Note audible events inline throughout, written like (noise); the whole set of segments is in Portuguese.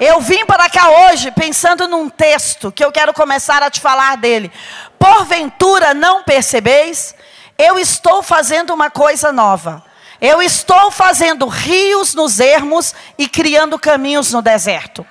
Eu vim para cá hoje pensando num texto que eu quero começar a te falar dele. Porventura não percebeis? Eu estou fazendo uma coisa nova. Eu estou fazendo rios nos ermos e criando caminhos no deserto.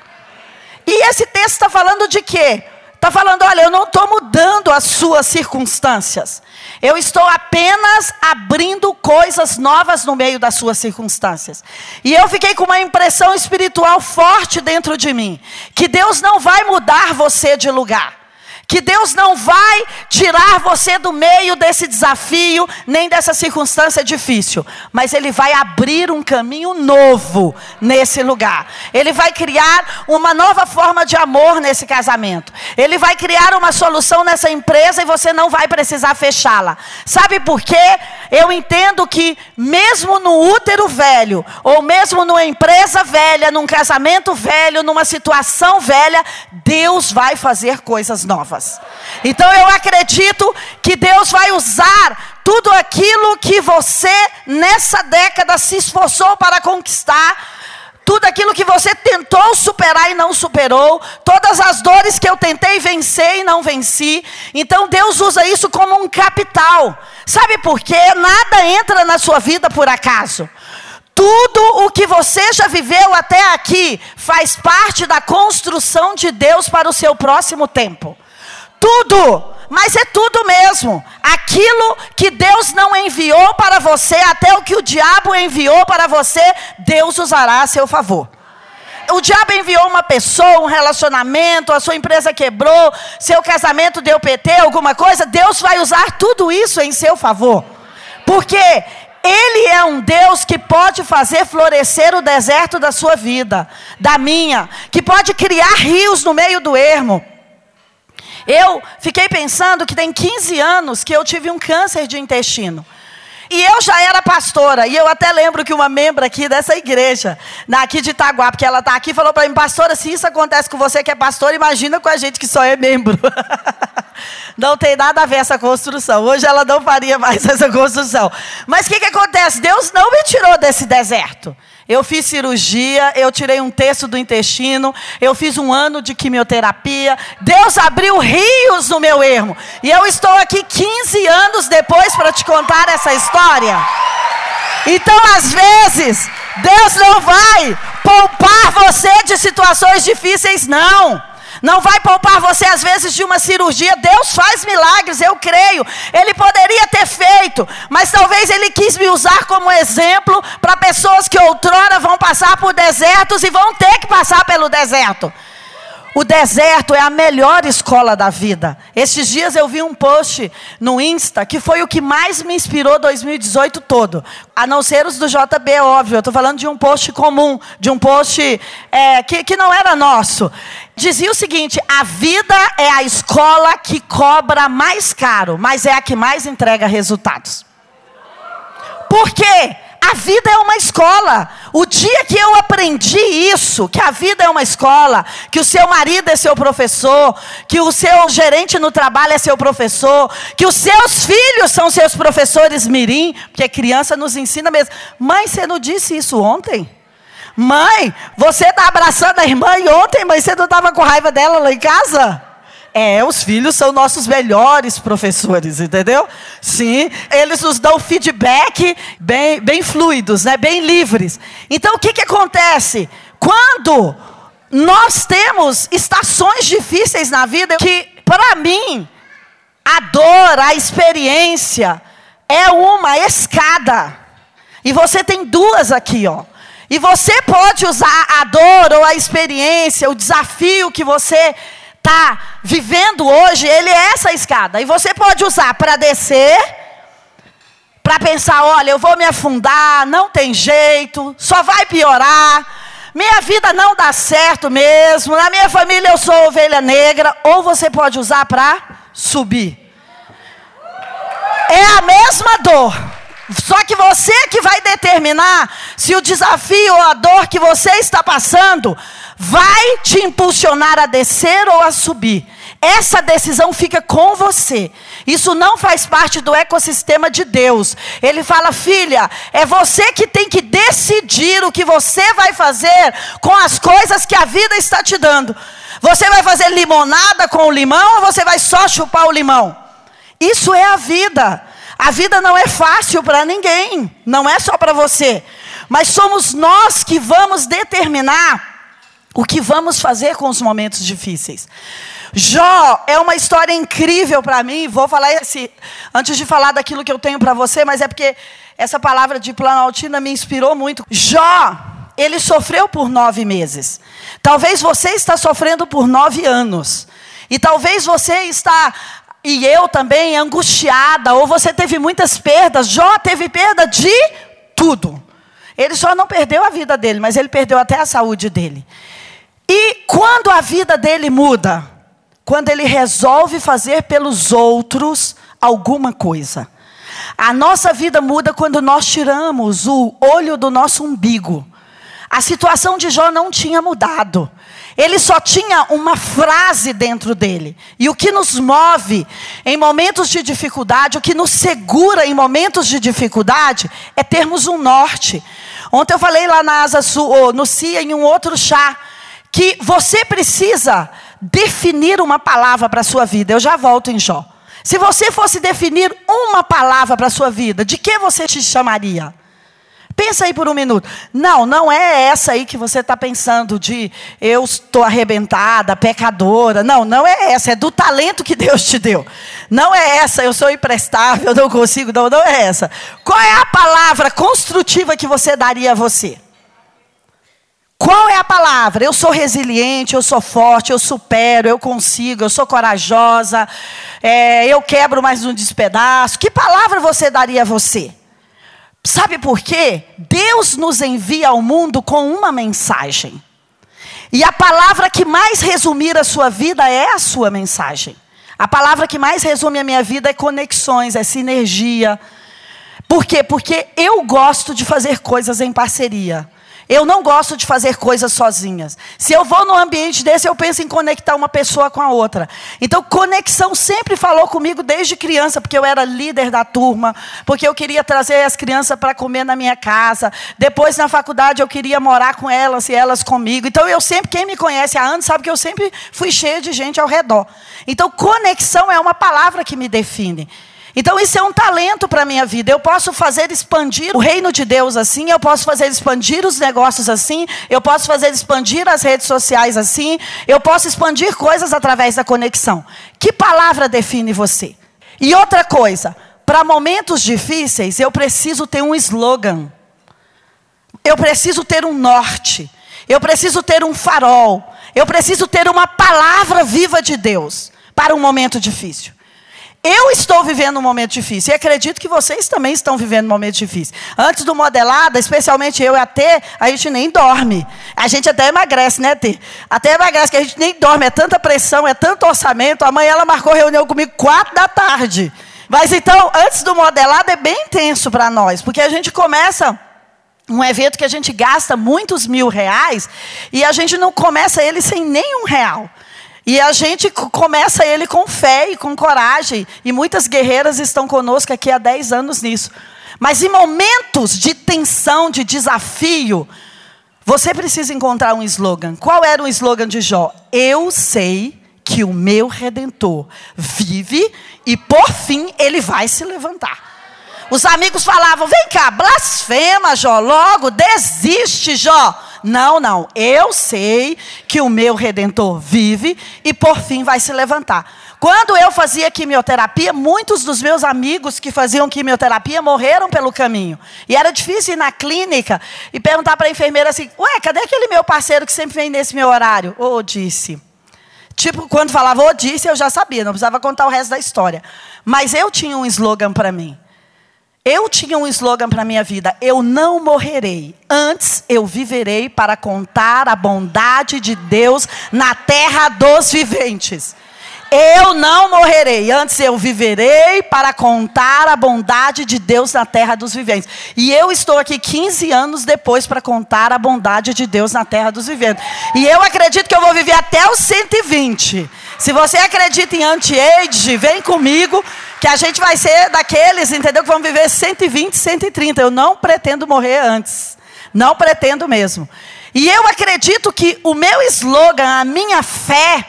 E esse texto está falando de quê? Está falando, olha, eu não estou mudando as suas circunstâncias. Eu estou apenas abrindo coisas novas no meio das suas circunstâncias. E eu fiquei com uma impressão espiritual forte dentro de mim. Que Deus não vai mudar você de lugar que Deus não vai tirar você do meio desse desafio, nem dessa circunstância difícil, mas Ele vai abrir um caminho novo nesse lugar. Ele vai criar uma nova forma de amor nesse casamento. Ele vai criar uma solução nessa empresa e você não vai precisar fechá-la. Sabe por quê? Eu entendo que, mesmo no útero velho, ou mesmo numa empresa velha, num casamento velho, numa situação velha, Deus vai fazer coisas novas novas. Então eu acredito que Deus vai usar tudo aquilo que você nessa década se esforçou para conquistar. Tudo aquilo que você tentou superar e não superou, todas as dores que eu tentei vencer e não venci. Então Deus usa isso como um capital. Sabe por quê? Nada entra na sua vida por acaso. Tudo o que você já viveu até aqui faz parte da construção de Deus para o seu próximo tempo tudo, mas é tudo mesmo. Aquilo que Deus não enviou para você, até o que o diabo enviou para você, Deus usará a seu favor. O diabo enviou uma pessoa, um relacionamento, a sua empresa quebrou, seu casamento deu PT, alguma coisa, Deus vai usar tudo isso em seu favor. Porque ele é um Deus que pode fazer florescer o deserto da sua vida, da minha, que pode criar rios no meio do ermo. Eu fiquei pensando que tem 15 anos que eu tive um câncer de intestino. E eu já era pastora, e eu até lembro que uma membro aqui dessa igreja, aqui de Itaguá, porque ela está aqui, falou para mim, pastora, se isso acontece com você que é pastor, imagina com a gente que só é membro. (laughs) não tem nada a ver essa construção. Hoje ela não faria mais (laughs) essa construção. Mas o que, que acontece? Deus não me tirou desse deserto. Eu fiz cirurgia, eu tirei um terço do intestino, eu fiz um ano de quimioterapia. Deus abriu rios no meu ermo. E eu estou aqui 15 anos depois para te contar essa história. Então, às vezes, Deus não vai poupar você de situações difíceis, não não vai poupar você às vezes de uma cirurgia. Deus faz milagres, eu creio. Ele poderia ter feito, mas talvez ele quis me usar como exemplo para pessoas que outrora vão passar por desertos e vão ter que passar pelo deserto. O deserto é a melhor escola da vida. Estes dias eu vi um post no Insta que foi o que mais me inspirou 2018 todo. A não ser os do JB, óbvio. Eu estou falando de um post comum, de um post é, que, que não era nosso. Dizia o seguinte: a vida é a escola que cobra mais caro, mas é a que mais entrega resultados. Por quê? A vida é uma escola. O dia que eu aprendi isso, que a vida é uma escola, que o seu marido é seu professor, que o seu gerente no trabalho é seu professor, que os seus filhos são seus professores mirim, porque criança nos ensina mesmo. Mãe, você não disse isso ontem? Mãe, você está abraçando a irmã e ontem, mãe, você não estava com raiva dela lá em casa? É, os filhos são nossos melhores professores, entendeu? Sim, eles nos dão feedback bem, bem fluidos, né? bem livres. Então, o que, que acontece? Quando nós temos estações difíceis na vida, que para mim, a dor, a experiência, é uma escada. E você tem duas aqui, ó. E você pode usar a dor ou a experiência, o desafio que você está vivendo hoje, ele é essa escada. E você pode usar para descer, para pensar: olha, eu vou me afundar, não tem jeito, só vai piorar. Minha vida não dá certo mesmo. Na minha família eu sou ovelha negra. Ou você pode usar para subir. É a mesma dor. Só que você que vai determinar se o desafio ou a dor que você está passando vai te impulsionar a descer ou a subir. Essa decisão fica com você. Isso não faz parte do ecossistema de Deus. Ele fala, filha, é você que tem que decidir o que você vai fazer com as coisas que a vida está te dando. Você vai fazer limonada com o limão ou você vai só chupar o limão? Isso é a vida. A vida não é fácil para ninguém, não é só para você. Mas somos nós que vamos determinar o que vamos fazer com os momentos difíceis. Jó é uma história incrível para mim. Vou falar esse antes de falar daquilo que eu tenho para você, mas é porque essa palavra de Planaltina me inspirou muito. Jó, ele sofreu por nove meses. Talvez você está sofrendo por nove anos. E talvez você está e eu também angustiada, ou você teve muitas perdas. Jó teve perda de tudo. Ele só não perdeu a vida dele, mas ele perdeu até a saúde dele. E quando a vida dele muda, quando ele resolve fazer pelos outros alguma coisa. A nossa vida muda quando nós tiramos o olho do nosso umbigo. A situação de Jó não tinha mudado. Ele só tinha uma frase dentro dele. E o que nos move em momentos de dificuldade, o que nos segura em momentos de dificuldade, é termos um norte. Ontem eu falei lá na Asa Sul, no CIA, em um outro chá, que você precisa definir uma palavra para a sua vida. Eu já volto em Jó. Se você fosse definir uma palavra para a sua vida, de que você te chamaria? Pensa aí por um minuto. Não, não é essa aí que você está pensando de eu estou arrebentada, pecadora. Não, não é essa. É do talento que Deus te deu. Não é essa, eu sou imprestável, (laughs) não consigo. Não, não é essa. Qual é a palavra construtiva que você daria a você? Qual é a palavra? Eu sou resiliente, eu sou forte, eu supero, eu consigo, eu sou corajosa, é, eu quebro, mas não despedaço. Que palavra você daria a você? Sabe por quê? Deus nos envia ao mundo com uma mensagem. E a palavra que mais resumir a sua vida é a sua mensagem. A palavra que mais resume a minha vida é conexões, é sinergia. Por quê? Porque eu gosto de fazer coisas em parceria. Eu não gosto de fazer coisas sozinhas. Se eu vou num ambiente desse, eu penso em conectar uma pessoa com a outra. Então, conexão sempre falou comigo desde criança, porque eu era líder da turma, porque eu queria trazer as crianças para comer na minha casa. Depois, na faculdade, eu queria morar com elas e elas comigo. Então, eu sempre, quem me conhece há anos, sabe que eu sempre fui cheia de gente ao redor. Então, conexão é uma palavra que me define. Então isso é um talento para a minha vida. Eu posso fazer expandir o reino de Deus assim, eu posso fazer expandir os negócios assim, eu posso fazer expandir as redes sociais assim, eu posso expandir coisas através da conexão. Que palavra define você? E outra coisa, para momentos difíceis, eu preciso ter um slogan. Eu preciso ter um norte. Eu preciso ter um farol. Eu preciso ter uma palavra viva de Deus para um momento difícil. Eu estou vivendo um momento difícil e acredito que vocês também estão vivendo um momento difícil. Antes do modelada, especialmente eu e a T, a gente nem dorme. A gente até emagrece, né, T? Até emagrece, que a gente nem dorme. É tanta pressão, é tanto orçamento. Amanhã ela marcou reunião comigo quatro da tarde. Mas então, antes do modelado é bem intenso para nós, porque a gente começa um evento que a gente gasta muitos mil reais e a gente não começa ele sem nenhum real. E a gente começa ele com fé e com coragem. E muitas guerreiras estão conosco aqui há 10 anos nisso. Mas em momentos de tensão, de desafio, você precisa encontrar um slogan. Qual era o slogan de Jó? Eu sei que o meu redentor vive e por fim ele vai se levantar. Os amigos falavam: vem cá, blasfema, Jó, logo desiste, Jó. Não, não. Eu sei que o meu redentor vive e por fim vai se levantar. Quando eu fazia quimioterapia, muitos dos meus amigos que faziam quimioterapia morreram pelo caminho. E era difícil ir na clínica e perguntar para a enfermeira assim: Ué, cadê aquele meu parceiro que sempre vem nesse meu horário? Ô, oh, disse. Tipo, quando falava ô, oh, disse, eu já sabia, não precisava contar o resto da história. Mas eu tinha um slogan para mim. Eu tinha um slogan para a minha vida: eu não morrerei, antes eu viverei para contar a bondade de Deus na terra dos viventes. Eu não morrerei, antes eu viverei para contar a bondade de Deus na terra dos viventes. E eu estou aqui 15 anos depois para contar a bondade de Deus na terra dos viventes. E eu acredito que eu vou viver até os 120. Se você acredita em anti-age, vem comigo, que a gente vai ser daqueles, entendeu? Que vão viver 120, 130. Eu não pretendo morrer antes. Não pretendo mesmo. E eu acredito que o meu slogan, a minha fé,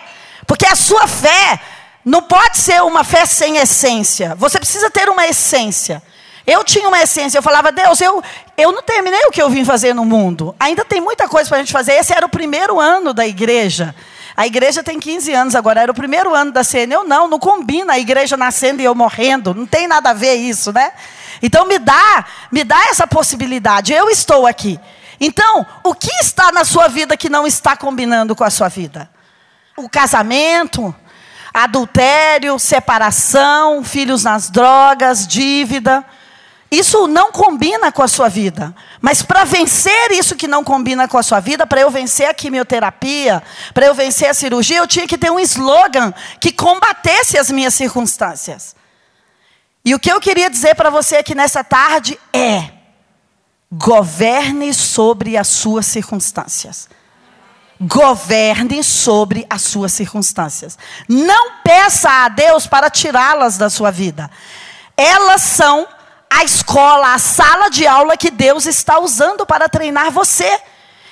porque a sua fé não pode ser uma fé sem essência. Você precisa ter uma essência. Eu tinha uma essência, eu falava, Deus, eu, eu não terminei o que eu vim fazer no mundo. Ainda tem muita coisa para a gente fazer. Esse era o primeiro ano da igreja. A igreja tem 15 anos agora, era o primeiro ano da CN. Eu não, não combina a igreja nascendo e eu morrendo. Não tem nada a ver isso, né? Então me dá, me dá essa possibilidade. Eu estou aqui. Então, o que está na sua vida que não está combinando com a sua vida? o casamento, adultério, separação, filhos nas drogas, dívida. Isso não combina com a sua vida. Mas para vencer isso que não combina com a sua vida, para eu vencer a quimioterapia, para eu vencer a cirurgia, eu tinha que ter um slogan que combatesse as minhas circunstâncias. E o que eu queria dizer para você aqui nessa tarde é: governe sobre as suas circunstâncias governe sobre as suas circunstâncias. Não peça a Deus para tirá-las da sua vida. Elas são a escola, a sala de aula que Deus está usando para treinar você.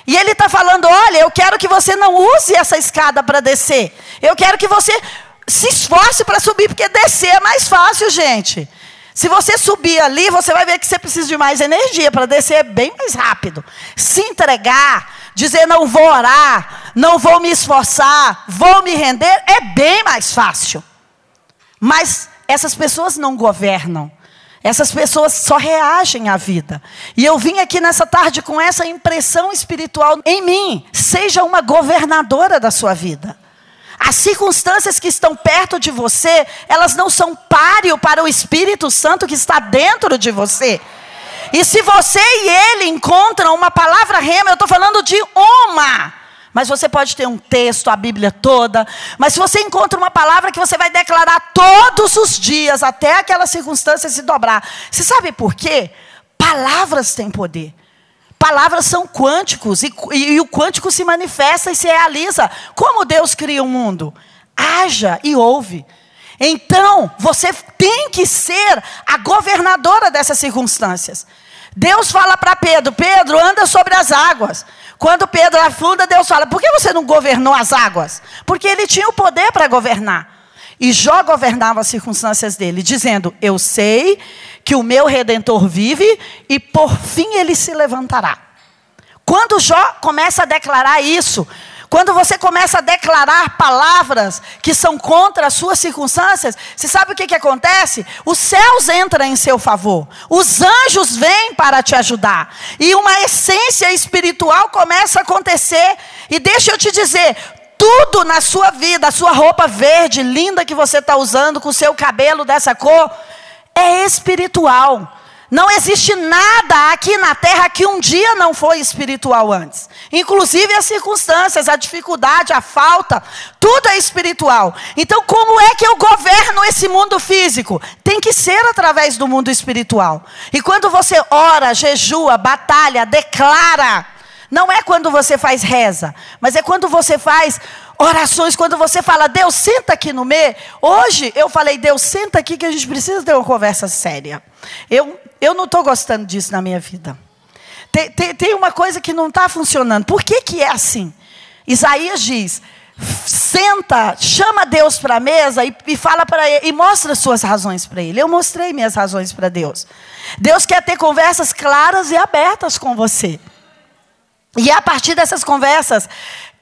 E Ele está falando: olha, eu quero que você não use essa escada para descer. Eu quero que você se esforce para subir, porque descer é mais fácil, gente. Se você subir ali, você vai ver que você precisa de mais energia para descer é bem mais rápido. Se entregar, dizer não vou orar, não vou me esforçar, vou me render, é bem mais fácil. Mas essas pessoas não governam. Essas pessoas só reagem à vida. E eu vim aqui nessa tarde com essa impressão espiritual em mim. Seja uma governadora da sua vida. As circunstâncias que estão perto de você, elas não são páreo para o Espírito Santo que está dentro de você. E se você e ele encontram uma palavra rema, eu estou falando de uma. Mas você pode ter um texto, a Bíblia toda. Mas se você encontra uma palavra que você vai declarar todos os dias, até aquela circunstância se dobrar. Você sabe por quê? Palavras têm poder. Palavras são quânticos. E, e, e o quântico se manifesta e se realiza. Como Deus cria o um mundo? Haja e ouve. Então, você tem que ser a governadora dessas circunstâncias. Deus fala para Pedro: Pedro, anda sobre as águas. Quando Pedro afunda, Deus fala: por que você não governou as águas? Porque ele tinha o poder para governar. E Jó governava as circunstâncias dele, dizendo: Eu sei que o meu redentor vive e por fim ele se levantará. Quando Jó começa a declarar isso, quando você começa a declarar palavras que são contra as suas circunstâncias, você sabe o que, que acontece? Os céus entram em seu favor, os anjos vêm para te ajudar, e uma essência espiritual começa a acontecer. E deixa eu te dizer, tudo na sua vida, a sua roupa verde, linda que você está usando, com o seu cabelo dessa cor, é espiritual. Não existe nada aqui na terra que um dia não foi espiritual antes. Inclusive as circunstâncias, a dificuldade, a falta, tudo é espiritual. Então, como é que eu governo esse mundo físico? Tem que ser através do mundo espiritual. E quando você ora, jejua, batalha, declara, não é quando você faz reza, mas é quando você faz orações, quando você fala, Deus, senta aqui no meio. Hoje eu falei, Deus, senta aqui que a gente precisa ter uma conversa séria. Eu eu não estou gostando disso na minha vida. Tem, tem, tem uma coisa que não está funcionando. Por que, que é assim? Isaías diz: senta, chama Deus para a mesa e, e fala para ele, e mostra suas razões para ele. Eu mostrei minhas razões para Deus. Deus quer ter conversas claras e abertas com você. E é a partir dessas conversas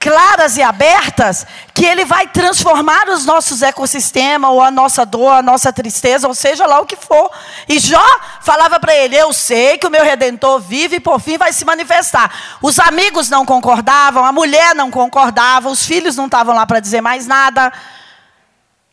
claras e abertas que ele vai transformar os nossos ecossistemas, ou a nossa dor, a nossa tristeza, ou seja lá o que for. E Jó falava para ele: Eu sei que o meu redentor vive e por fim vai se manifestar. Os amigos não concordavam, a mulher não concordava, os filhos não estavam lá para dizer mais nada.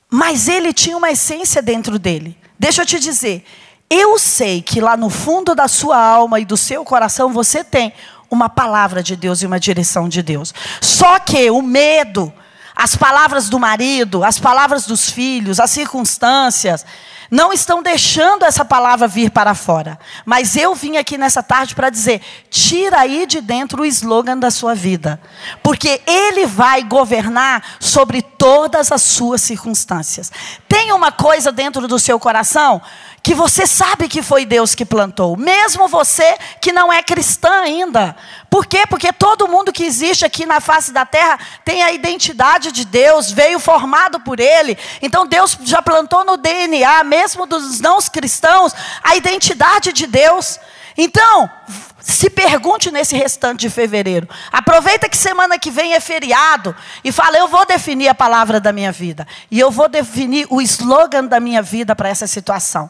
Mas ele tinha uma essência dentro dele. Deixa eu te dizer. Eu sei que lá no fundo da sua alma e do seu coração você tem uma palavra de Deus e uma direção de Deus. Só que o medo, as palavras do marido, as palavras dos filhos, as circunstâncias, não estão deixando essa palavra vir para fora. Mas eu vim aqui nessa tarde para dizer: tira aí de dentro o slogan da sua vida, porque ele vai governar sobre todas as suas circunstâncias. Tem uma coisa dentro do seu coração que você sabe que foi Deus que plantou, mesmo você que não é cristã ainda. Por quê? Porque todo mundo que existe aqui na face da terra tem a identidade de Deus, veio formado por Ele. Então Deus já plantou no DNA, mesmo dos não cristãos, a identidade de Deus. Então, se pergunte nesse restante de fevereiro. Aproveita que semana que vem é feriado e fala: eu vou definir a palavra da minha vida. E eu vou definir o slogan da minha vida para essa situação.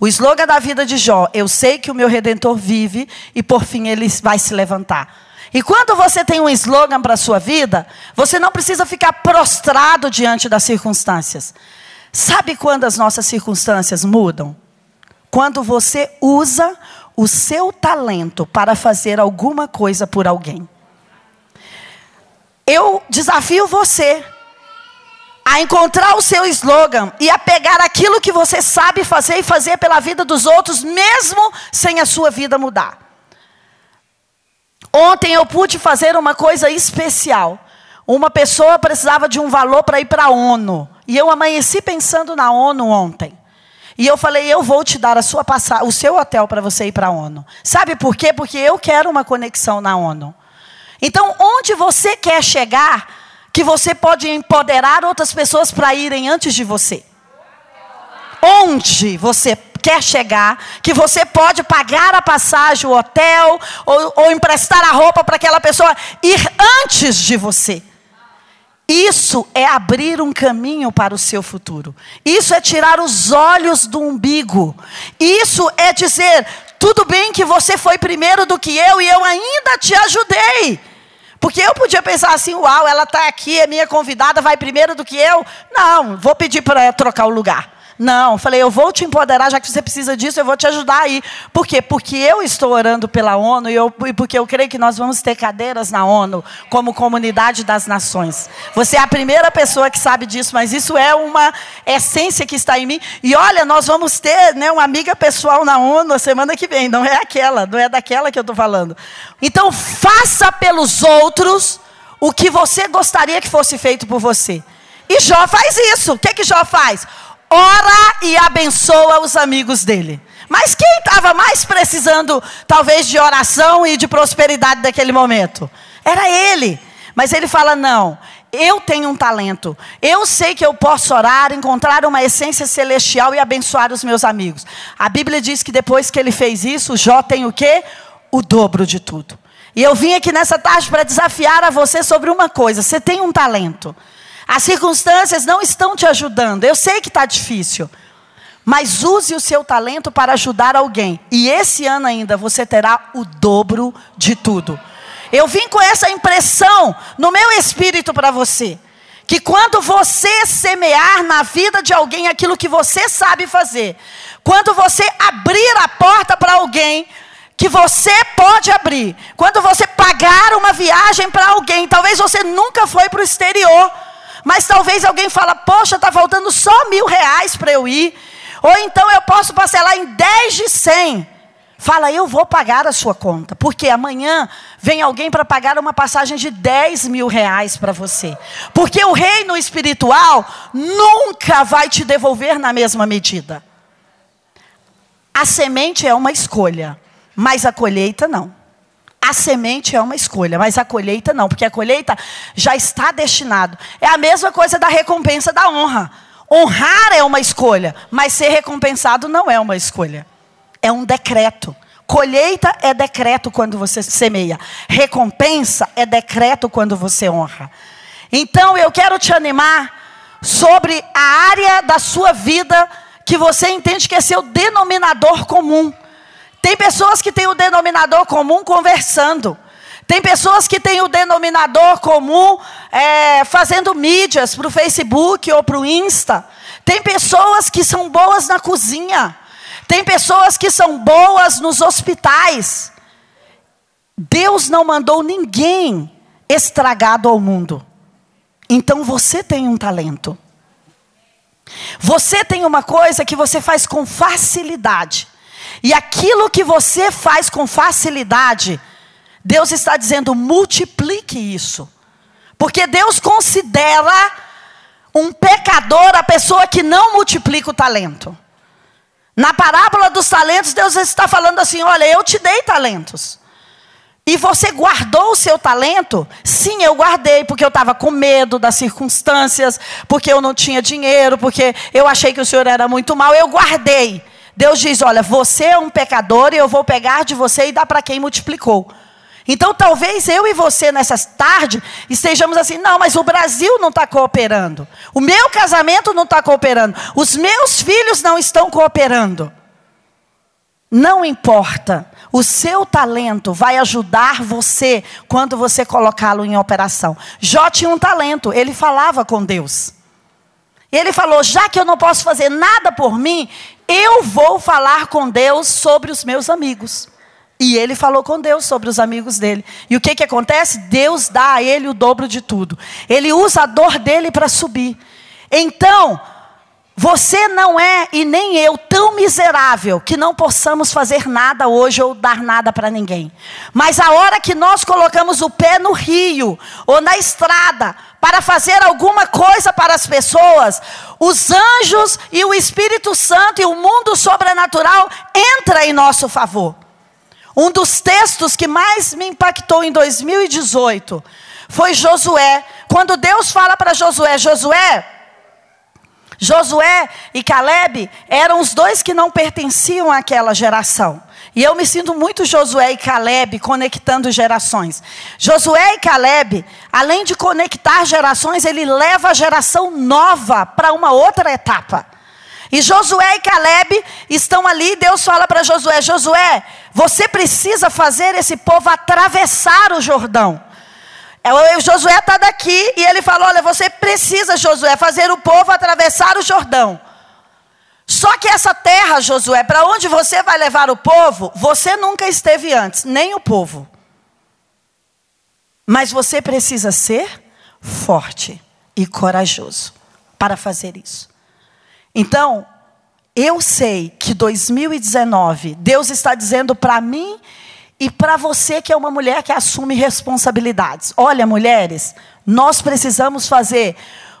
O slogan da vida de Jó: Eu sei que o meu redentor vive e por fim ele vai se levantar. E quando você tem um slogan para a sua vida, você não precisa ficar prostrado diante das circunstâncias. Sabe quando as nossas circunstâncias mudam? Quando você usa o seu talento para fazer alguma coisa por alguém. Eu desafio você a encontrar o seu slogan e a pegar aquilo que você sabe fazer e fazer pela vida dos outros, mesmo sem a sua vida mudar. Ontem eu pude fazer uma coisa especial. Uma pessoa precisava de um valor para ir para a ONU. E eu amanheci pensando na ONU ontem. E eu falei, eu vou te dar a sua o seu hotel para você ir para a ONU. Sabe por quê? Porque eu quero uma conexão na ONU. Então, onde você quer chegar, que você pode empoderar outras pessoas para irem antes de você. Onde você quer chegar, que você pode pagar a passagem, o hotel, ou, ou emprestar a roupa para aquela pessoa ir antes de você. Isso é abrir um caminho para o seu futuro. Isso é tirar os olhos do umbigo. Isso é dizer: tudo bem que você foi primeiro do que eu e eu ainda te ajudei. Porque eu podia pensar assim, uau, ela está aqui, é minha convidada, vai primeiro do que eu. Não, vou pedir para trocar o lugar. Não, falei, eu vou te empoderar, já que você precisa disso, eu vou te ajudar aí. Por quê? Porque eu estou orando pela ONU e, eu, e porque eu creio que nós vamos ter cadeiras na ONU como comunidade das nações. Você é a primeira pessoa que sabe disso, mas isso é uma essência que está em mim. E olha, nós vamos ter né, uma amiga pessoal na ONU a semana que vem, não é aquela, não é daquela que eu estou falando. Então, faça pelos outros o que você gostaria que fosse feito por você. E Jó faz isso. O que, que Jó faz? Ora e abençoa os amigos dele. Mas quem estava mais precisando, talvez, de oração e de prosperidade naquele momento? Era ele. Mas ele fala: não, eu tenho um talento. Eu sei que eu posso orar, encontrar uma essência celestial e abençoar os meus amigos. A Bíblia diz que depois que ele fez isso, Jó tem o quê? O dobro de tudo. E eu vim aqui nessa tarde para desafiar a você sobre uma coisa: você tem um talento. As circunstâncias não estão te ajudando. Eu sei que está difícil. Mas use o seu talento para ajudar alguém. E esse ano ainda você terá o dobro de tudo. Eu vim com essa impressão no meu espírito para você. Que quando você semear na vida de alguém aquilo que você sabe fazer, quando você abrir a porta para alguém que você pode abrir, quando você pagar uma viagem para alguém, talvez você nunca foi para o exterior mas talvez alguém fala, poxa, está faltando só mil reais para eu ir. Ou então eu posso parcelar em 10 de 100. Fala, eu vou pagar a sua conta. Porque amanhã vem alguém para pagar uma passagem de 10 mil reais para você. Porque o reino espiritual nunca vai te devolver na mesma medida. A semente é uma escolha, mas a colheita não. A semente é uma escolha, mas a colheita não, porque a colheita já está destinado. É a mesma coisa da recompensa da honra. Honrar é uma escolha, mas ser recompensado não é uma escolha. É um decreto. Colheita é decreto quando você semeia. Recompensa é decreto quando você honra. Então eu quero te animar sobre a área da sua vida que você entende que é seu denominador comum. Tem pessoas que têm o denominador comum conversando. Tem pessoas que têm o denominador comum é, fazendo mídias para o Facebook ou para o Insta. Tem pessoas que são boas na cozinha. Tem pessoas que são boas nos hospitais. Deus não mandou ninguém estragado ao mundo. Então você tem um talento. Você tem uma coisa que você faz com facilidade. E aquilo que você faz com facilidade, Deus está dizendo: multiplique isso. Porque Deus considera um pecador a pessoa que não multiplica o talento. Na parábola dos talentos, Deus está falando assim: olha, eu te dei talentos. E você guardou o seu talento? Sim, eu guardei, porque eu estava com medo das circunstâncias, porque eu não tinha dinheiro, porque eu achei que o senhor era muito mal. Eu guardei. Deus diz: olha, você é um pecador e eu vou pegar de você e dar para quem multiplicou. Então, talvez eu e você nessa tarde estejamos assim, não, mas o Brasil não está cooperando. O meu casamento não está cooperando. Os meus filhos não estão cooperando. Não importa. O seu talento vai ajudar você quando você colocá-lo em operação. Jó tinha um talento, ele falava com Deus. Ele falou: já que eu não posso fazer nada por mim, eu vou falar com Deus sobre os meus amigos. E ele falou com Deus sobre os amigos dele. E o que, que acontece? Deus dá a ele o dobro de tudo. Ele usa a dor dele para subir. Então, você não é, e nem eu, tão miserável que não possamos fazer nada hoje ou dar nada para ninguém. Mas a hora que nós colocamos o pé no rio ou na estrada para fazer alguma coisa para as pessoas, os anjos e o Espírito Santo e o mundo sobrenatural entra em nosso favor. Um dos textos que mais me impactou em 2018 foi Josué. Quando Deus fala para Josué, Josué, Josué e Caleb eram os dois que não pertenciam àquela geração. E eu me sinto muito Josué e Caleb conectando gerações. Josué e Caleb, além de conectar gerações, ele leva a geração nova para uma outra etapa. E Josué e Caleb estão ali, Deus fala para Josué: Josué, você precisa fazer esse povo atravessar o Jordão. É, o Josué está daqui e ele falou: Olha, você precisa, Josué, fazer o povo atravessar o Jordão. Só que essa terra, Josué, para onde você vai levar o povo, você nunca esteve antes, nem o povo. Mas você precisa ser forte e corajoso para fazer isso. Então, eu sei que 2019, Deus está dizendo para mim e para você que é uma mulher que assume responsabilidades. Olha, mulheres, nós precisamos fazer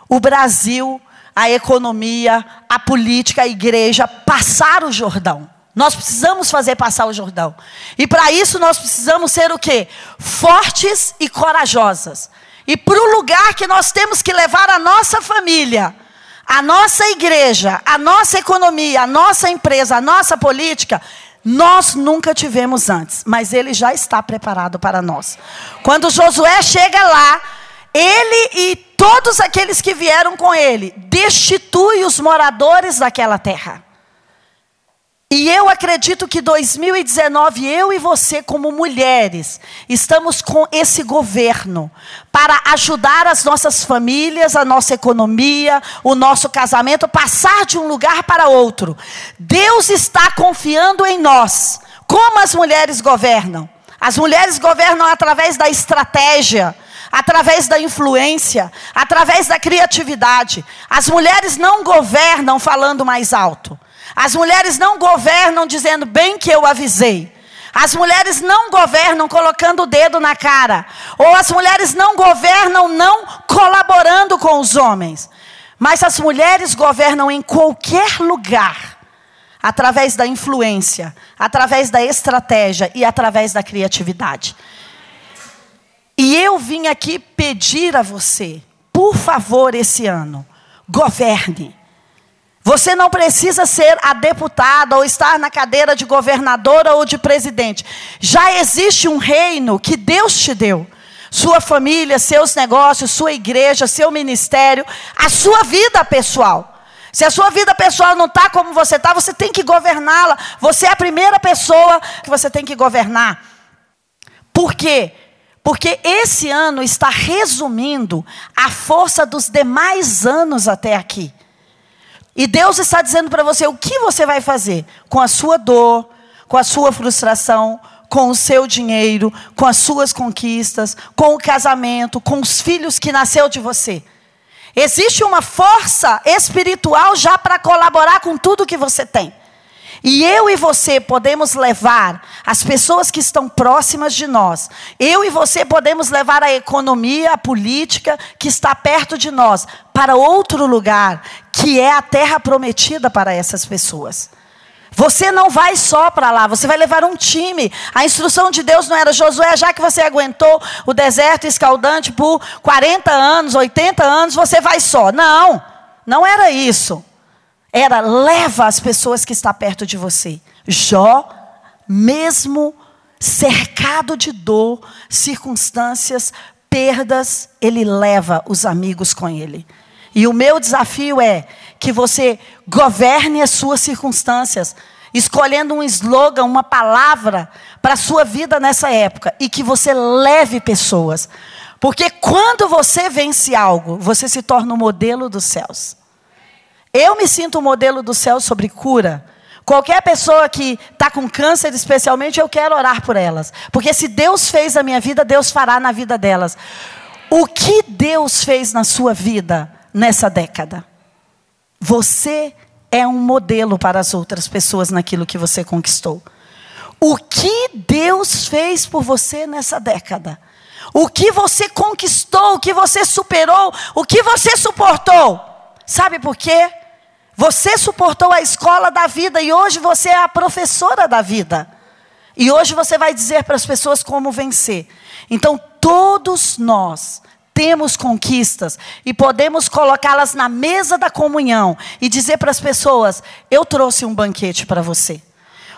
o Brasil, a economia, a política, a igreja passar o Jordão. Nós precisamos fazer passar o Jordão. E para isso nós precisamos ser o quê? Fortes e corajosas. E para o lugar que nós temos que levar a nossa família, a nossa igreja, a nossa economia, a nossa empresa, a nossa política, nós nunca tivemos antes, mas ele já está preparado para nós. Quando Josué chega lá, ele e todos aqueles que vieram com ele destitui os moradores daquela terra. E eu acredito que 2019, eu e você, como mulheres, estamos com esse governo para ajudar as nossas famílias, a nossa economia, o nosso casamento, passar de um lugar para outro. Deus está confiando em nós. Como as mulheres governam? As mulheres governam através da estratégia, através da influência, através da criatividade. As mulheres não governam falando mais alto. As mulheres não governam dizendo bem que eu avisei. As mulheres não governam colocando o dedo na cara. Ou as mulheres não governam não colaborando com os homens. Mas as mulheres governam em qualquer lugar. Através da influência, através da estratégia e através da criatividade. E eu vim aqui pedir a você, por favor, esse ano, governe. Você não precisa ser a deputada ou estar na cadeira de governadora ou de presidente. Já existe um reino que Deus te deu. Sua família, seus negócios, sua igreja, seu ministério, a sua vida pessoal. Se a sua vida pessoal não está como você está, você tem que governá-la. Você é a primeira pessoa que você tem que governar. Por quê? Porque esse ano está resumindo a força dos demais anos até aqui. E Deus está dizendo para você o que você vai fazer com a sua dor, com a sua frustração, com o seu dinheiro, com as suas conquistas, com o casamento, com os filhos que nasceu de você. Existe uma força espiritual já para colaborar com tudo que você tem. E eu e você podemos levar as pessoas que estão próximas de nós. Eu e você podemos levar a economia, a política que está perto de nós para outro lugar, que é a terra prometida para essas pessoas. Você não vai só para lá, você vai levar um time. A instrução de Deus não era, Josué, já que você aguentou o deserto escaldante por 40 anos, 80 anos, você vai só. Não, não era isso era leva as pessoas que está perto de você. Jó, mesmo cercado de dor, circunstâncias, perdas, ele leva os amigos com ele. E o meu desafio é que você governe as suas circunstâncias, escolhendo um slogan, uma palavra para a sua vida nessa época e que você leve pessoas. Porque quando você vence algo, você se torna o modelo dos céus. Eu me sinto um modelo do céu sobre cura. Qualquer pessoa que está com câncer, especialmente, eu quero orar por elas. Porque se Deus fez a minha vida, Deus fará na vida delas. O que Deus fez na sua vida nessa década? Você é um modelo para as outras pessoas naquilo que você conquistou. O que Deus fez por você nessa década? O que você conquistou, o que você superou, o que você suportou? Sabe por quê? Você suportou a escola da vida e hoje você é a professora da vida. E hoje você vai dizer para as pessoas como vencer. Então, todos nós temos conquistas e podemos colocá-las na mesa da comunhão e dizer para as pessoas: Eu trouxe um banquete para você.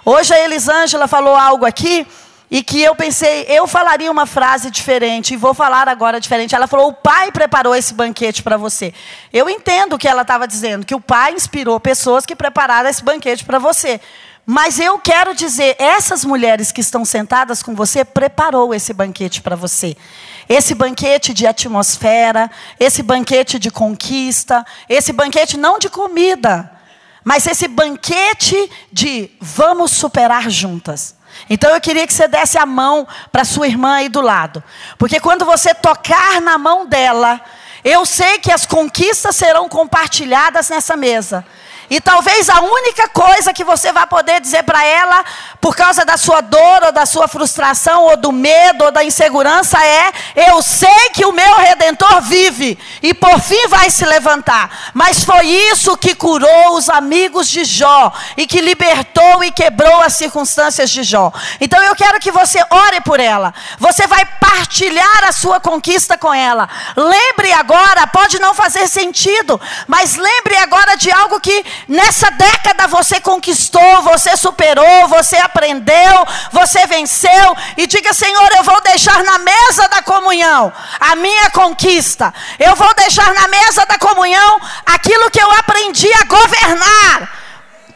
Hoje a Elisângela falou algo aqui e que eu pensei, eu falaria uma frase diferente e vou falar agora diferente. Ela falou: "O pai preparou esse banquete para você". Eu entendo o que ela estava dizendo, que o pai inspirou pessoas que prepararam esse banquete para você. Mas eu quero dizer, essas mulheres que estão sentadas com você preparou esse banquete para você. Esse banquete de atmosfera, esse banquete de conquista, esse banquete não de comida, mas esse banquete de vamos superar juntas. Então eu queria que você desse a mão para sua irmã aí do lado. Porque quando você tocar na mão dela, eu sei que as conquistas serão compartilhadas nessa mesa. E talvez a única coisa que você vai poder dizer para ela, por causa da sua dor, ou da sua frustração, ou do medo, ou da insegurança, é: eu sei que o meu redentor vive, e por fim vai se levantar. Mas foi isso que curou os amigos de Jó, e que libertou e quebrou as circunstâncias de Jó. Então eu quero que você ore por ela. Você vai partilhar a sua conquista com ela. Lembre agora, pode não fazer sentido, mas lembre agora de algo que Nessa década você conquistou, você superou, você aprendeu, você venceu. E diga, Senhor, eu vou deixar na mesa da comunhão a minha conquista. Eu vou deixar na mesa da comunhão aquilo que eu aprendi a governar.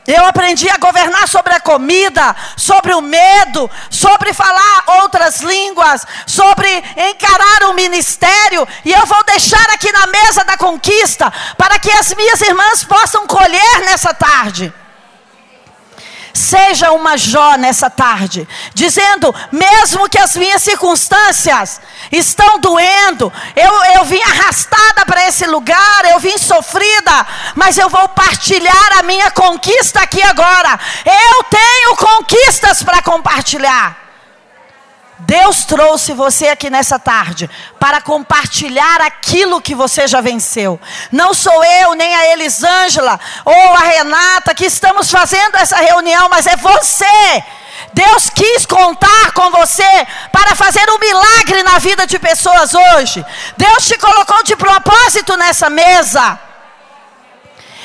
Eu aprendi a governar sobre a comida, sobre o medo, sobre falar outras línguas, sobre encarar o ministério. E eu vou deixar aqui na mesa da conquista para que as minhas irmãs possam colher nessa tarde. Seja uma Jó nessa tarde, dizendo: mesmo que as minhas circunstâncias estão doendo, eu, eu vim arrastada para esse lugar, eu vim sofrida, mas eu vou partilhar a minha conquista aqui agora. Eu tenho conquistas para compartilhar. Deus trouxe você aqui nessa tarde para compartilhar aquilo que você já venceu. Não sou eu, nem a Elisângela ou a Renata que estamos fazendo essa reunião, mas é você. Deus quis contar com você para fazer um milagre na vida de pessoas hoje. Deus te colocou de propósito nessa mesa.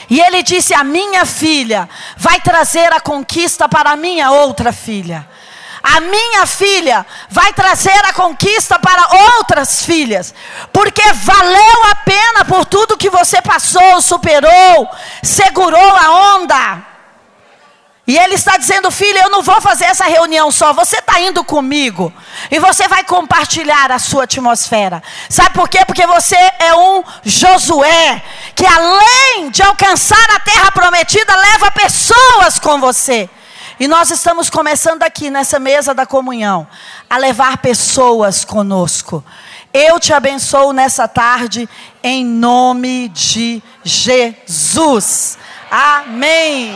E ele disse: A minha filha vai trazer a conquista para a minha outra filha a minha filha vai trazer a conquista para outras filhas, porque valeu a pena por tudo que você passou, superou, segurou a onda. E ele está dizendo, filha, eu não vou fazer essa reunião só, você está indo comigo. E você vai compartilhar a sua atmosfera. Sabe por quê? Porque você é um Josué, que além de alcançar a terra prometida, leva pessoas com você. E nós estamos começando aqui nessa mesa da comunhão a levar pessoas conosco. Eu te abençoo nessa tarde em nome de Jesus. Amém.